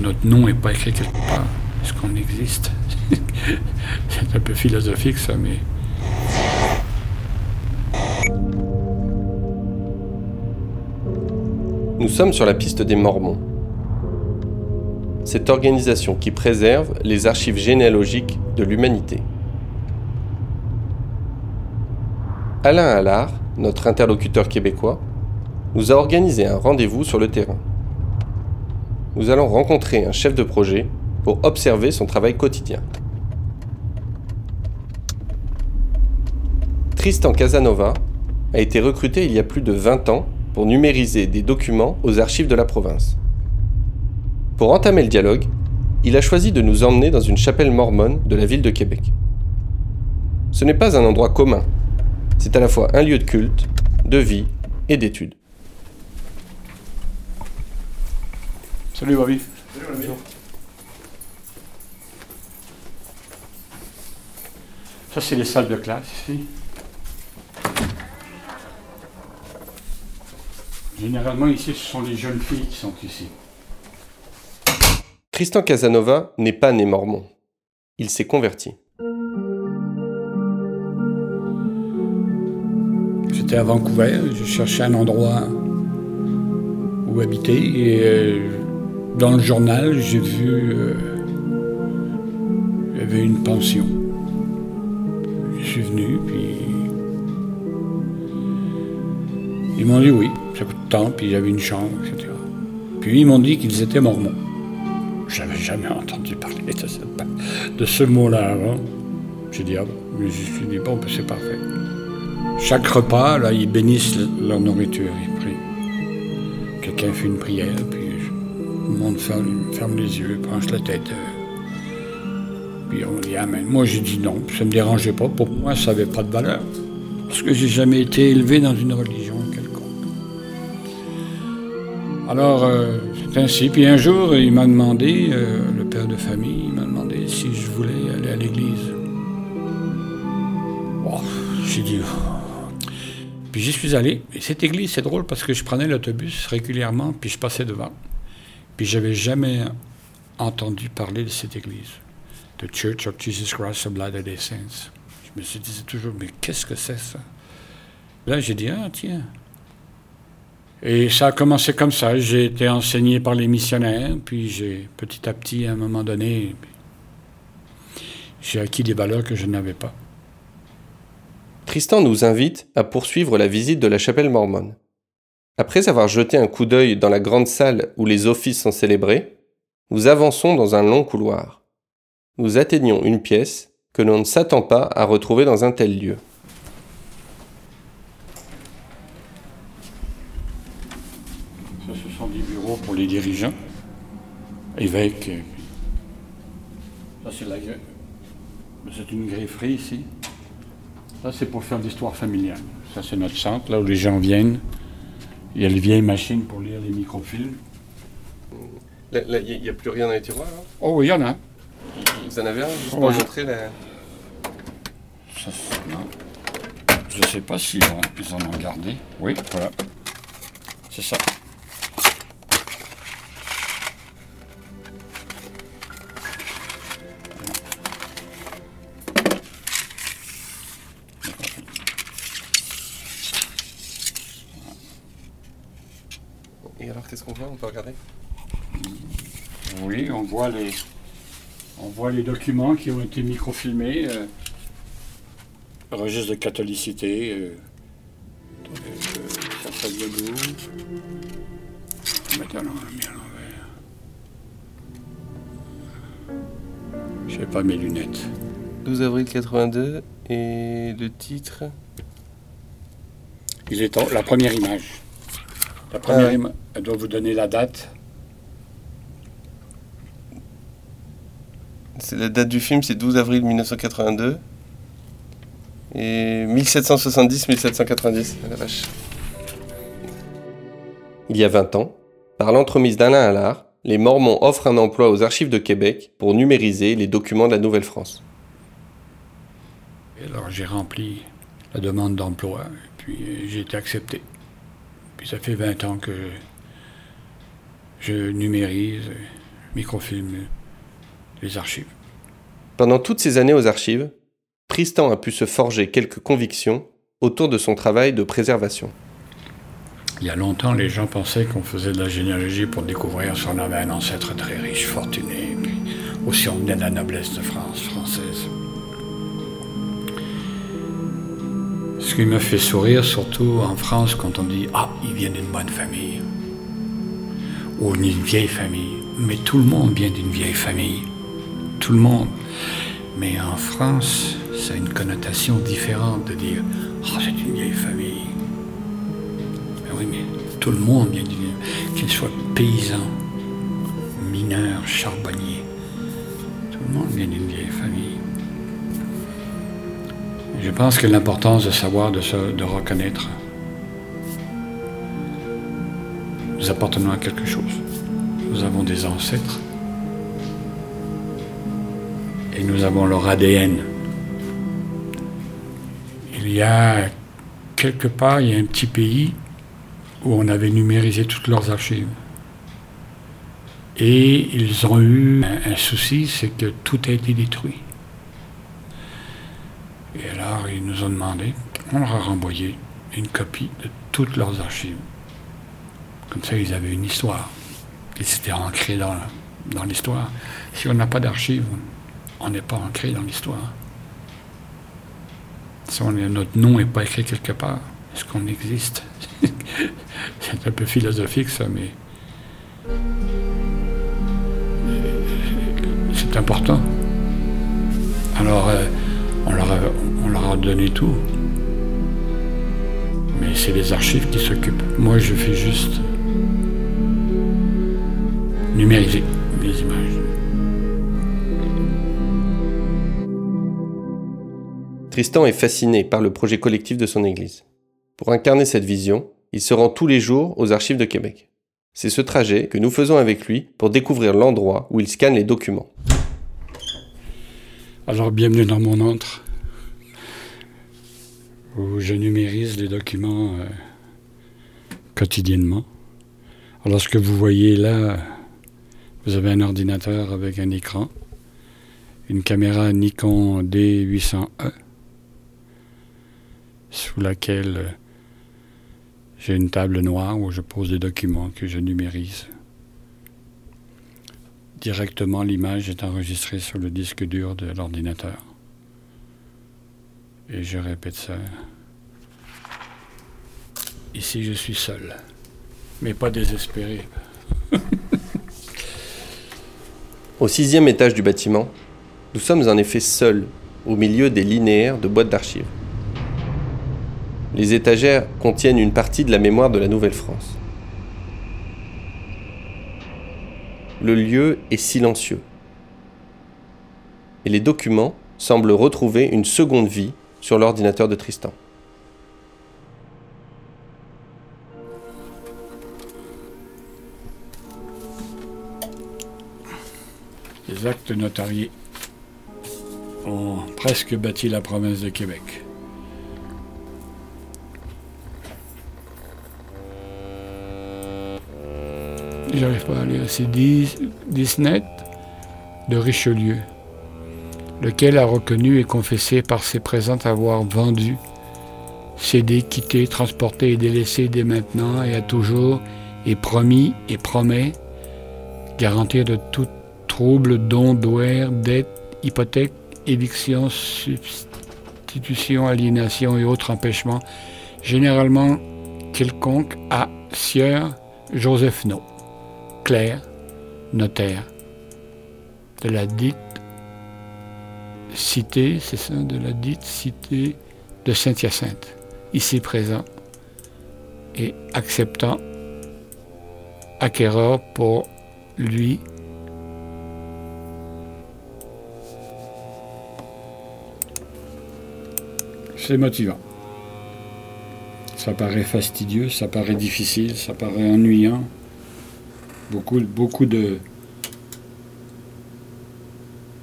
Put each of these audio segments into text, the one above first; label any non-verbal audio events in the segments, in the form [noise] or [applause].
Notre nom n'est pas écrit quelque part. Est-ce qu'on existe? [laughs] C'est un peu philosophique ça, mais... Nous sommes sur la piste des Mormons. Cette organisation qui préserve les archives généalogiques de l'humanité. Alain Allard, notre interlocuteur québécois, nous a organisé un rendez-vous sur le terrain. Nous allons rencontrer un chef de projet pour observer son travail quotidien. Tristan Casanova a été recruté il y a plus de 20 ans pour numériser des documents aux archives de la province. Pour entamer le dialogue, il a choisi de nous emmener dans une chapelle mormone de la ville de Québec. Ce n'est pas un endroit commun, c'est à la fois un lieu de culte, de vie et d'études. Salut Bobby. Salut Ça, c'est les salles de classe ici. Généralement, ici, ce sont les jeunes filles qui sont ici. Tristan Casanova n'est pas né mormon. Il s'est converti. J'étais à Vancouver, je cherchais un endroit où habiter et euh, dans le journal, j'ai vu euh, y avait une pension. Je suis venu, puis ils m'ont dit oui, ça coûte tant, puis j'avais une chambre, etc. Puis ils m'ont dit qu'ils étaient mormons. J'avais jamais entendu parler de ce, mot-là avant. J'ai dit ah bon, je suis dit bon, ben, c'est parfait. Chaque repas, là, ils bénissent leur nourriture. Ils prient. Quelqu'un fait une prière, puis le monde ferme, les yeux, penche la tête. Euh. Puis on dit Amen. Moi, j'ai dit non, ça ne me dérangeait pas. Pour moi, ça n'avait pas de valeur. Parce que j'ai jamais été élevé dans une religion quelconque. Alors, euh, ainsi. Puis un jour, il m'a demandé, euh, le père de famille, il m'a demandé si je voulais aller à l'église. Bon, j'ai dit. Puis j'y suis allé. Et cette église, c'est drôle parce que je prenais l'autobus régulièrement, puis je passais devant. Puis j'avais jamais entendu parler de cette église, The Church of Jesus Christ of Latter-day Saints. Je me suis dit toujours, mais qu'est-ce que c'est ça? Là, j'ai dit, ah tiens. Et ça a commencé comme ça. J'ai été enseigné par les missionnaires, puis j'ai petit à petit, à un moment donné, j'ai acquis des valeurs que je n'avais pas. Tristan nous invite à poursuivre la visite de la chapelle mormone. Après avoir jeté un coup d'œil dans la grande salle où les offices sont célébrés, nous avançons dans un long couloir. Nous atteignons une pièce que l'on ne s'attend pas à retrouver dans un tel lieu. Ça, ce sont des bureaux pour les dirigeants, évêques. Ça, c'est la... C'est une grefferie ici. Ça, c'est pour faire l'histoire familiale. Ça, c'est notre centre, là où les gens viennent il y a les vieilles machines pour lire les microfilms. Il n'y a plus rien dans les tiroirs là Oh oui, il y en a. Vous en avez un? Juste pour montrer la... Ça, non. Je ne sais pas s'ils en ont gardé. Oui, voilà. Qu'on voit On peut regarder Oui, on voit les, on voit les documents qui ont été microfilmés. Euh, registre de catholicité. Euh, euh, de Maintenant, on mis à l'envers. Je n'ai pas mes lunettes. 12 avril 82 et le titre? Il est la première image. La première image. Elle doit vous donner la date. C'est la date du film, c'est 12 avril 1982. Et 1770-1790, la vache. Il y a 20 ans, par l'entremise d'Alain Allard, les Mormons offrent un emploi aux archives de Québec pour numériser les documents de la Nouvelle-France. alors j'ai rempli la demande d'emploi, puis j'ai été accepté. Puis ça fait 20 ans que je numérise, microfilme les archives. Pendant toutes ces années aux archives, Tristan a pu se forger quelques convictions autour de son travail de préservation. Il y a longtemps, les gens pensaient qu'on faisait de la généalogie pour découvrir si on avait un ancêtre très riche, fortuné, puis aussi on venait de la noblesse de France française. Ce qui me fait sourire, surtout en France, quand on dit Ah, il vient d'une bonne famille, ou d'une vieille famille. Mais tout le monde vient d'une vieille famille. Tout le monde. Mais en France, ça a une connotation différente de dire Oh, c'est une vieille famille. Mais oui, mais tout le monde vient d'une. Qu'il soit paysan, mineur, charbonnier. Tout le monde vient d'une vieille famille. je pense que l'importance de savoir, de, se, de reconnaître, nous appartenons à quelque chose. Nous avons des ancêtres et nous avons leur ADN. Il y a quelque part, il y a un petit pays où on avait numérisé toutes leurs archives. Et ils ont eu un, souci, c'est que tout a été détruit. Et alors, ils nous ont demandé, on leur a renvoyé une copie de toutes leurs archives. Comme ça, ils avaient une histoire. Et c'était ancré dans, dans l'histoire. Si on n'a pas d'archives, on n'est pas ancré dans l'histoire. Si notre nom n'est pas écrit quelque part, est-ce qu'on existe? [laughs] C'est un peu philosophique ça, mais c'est important. Alors, euh, on leur a donné tout. Mais c'est les archives qui s'occupent. Moi, je fais juste numériser les images. Tristan est fasciné par le projet collectif de son Église. Pour incarner cette vision, il se rend tous les jours aux archives de Québec. C'est ce trajet que nous faisons avec lui pour découvrir l'endroit où il scanne les documents. Alors bienvenue dans mon antre, où je numérise les documents euh, quotidiennement. Alors ce que vous voyez là, vous avez un ordinateur avec un écran, une caméra Nikon D800E, sous laquelle j'ai une table noire où je pose des documents que je numérise. Directement, l'image est enregistrée sur le disque dur de l'ordinateur. Et je répète ça. Ici, je suis seul, mais pas désespéré. Au sixième étage du bâtiment, nous sommes en effet seuls, au milieu des linéaires de boîtes d'archives. Les étagères contiennent une partie de la mémoire de la Nouvelle-France. Le lieu est silencieux. Et les documents semblent retrouver une seconde vie sur l'ordinateur de Tristan. Les actes notariés ont presque bâti la province de Québec. J'arrive pas à lire. C'est 10, net de Richelieu, lequel a reconnu et confessé par ses présents avoir vendu, cédé, quitté, transporté et délaissé dès maintenant et à toujours, et promis et promet garantir de toute troubles, dons, douaires, dettes, hypothèques, évictions, substitutions, aliénation et autres empêchements, généralement quelconque à Sieur Joseph No, clerc, notaire, de la dite cité, c'est ça, de la dite cité de Saint-Hyacinthe, ici présent, et acceptant acquéreur pour lui motivant. Ça paraît fastidieux, ça paraît difficile, ça paraît ennuyant. beaucoup, beaucoup de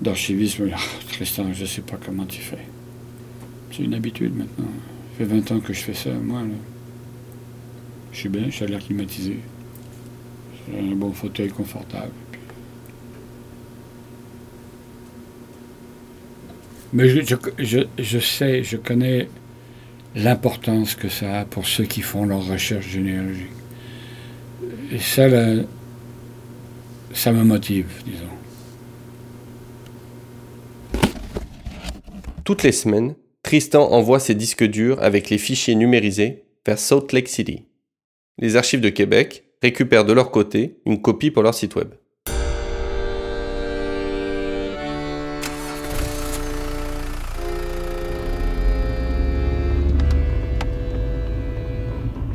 d'archivisme. [laughs] Tristan, je ne sais pas comment tu fais. C'est une habitude maintenant. Ça fait 20 ans que je fais ça, moi. Je suis bien, je suis l'air climatisé. Un bon fauteuil confortable. Mais je, sais, je connais l'importance que ça a pour ceux qui font leur recherche généalogique. Et ça, ça me motive, disons. Toutes les semaines, Tristan envoie ses disques durs avec les fichiers numérisés vers Salt Lake City. Les archives de Québec récupèrent de leur côté une copie pour leur site web.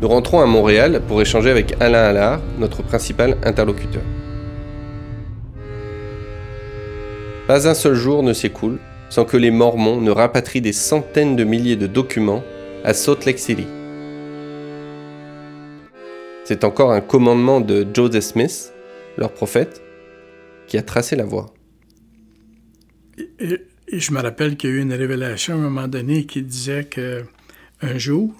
Nous rentrons à Montréal pour échanger avec Alain Allard, notre principal interlocuteur. Pas un seul jour ne s'écoule sans que les Mormons ne rapatrient des centaines de milliers de documents à Salt Lake City. C'est encore un commandement de Joseph Smith, leur prophète, qui a tracé la voie. Et, je me rappelle qu'il y a eu une révélation à un moment donné qui disait que un jour,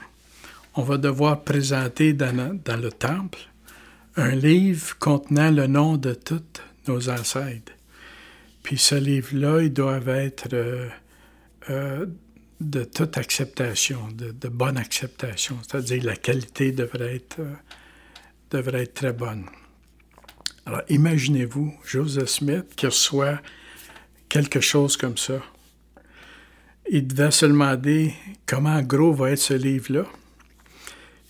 on va devoir présenter dans, le temple un livre contenant le nom de tous nos ancêtres. Puis ce livre-là, il doit être euh, euh, de toute acceptation, de, bonne acceptation. C'est-à-dire la qualité devrait être, euh, devrait être très bonne. Alors imaginez-vous Joseph Smith qui reçoit quelque chose comme ça. Il devait se demander comment gros va être ce livre-là.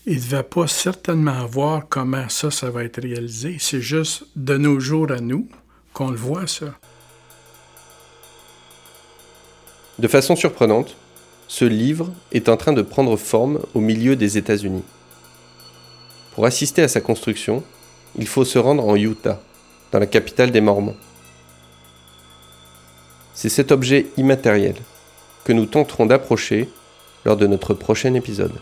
Il ne devait pas certainement voir comment ça, ça va être réalisé. C'est juste de nos jours à nous qu'on le voit, ça. De façon surprenante, ce livre est en train de prendre forme au milieu des États-Unis. Pour assister à sa construction, il faut se rendre en Utah, dans la capitale des Mormons. C'est cet objet immatériel que nous tenterons d'approcher lors de notre prochain épisode.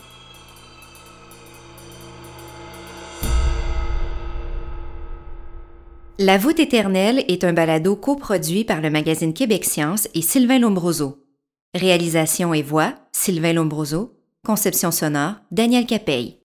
La voûte éternelle est un balado coproduit par le magazine Québec Science et Sylvain Lombroso. Réalisation et voix, Sylvain Lombroso. Conception sonore, Daniel Capey.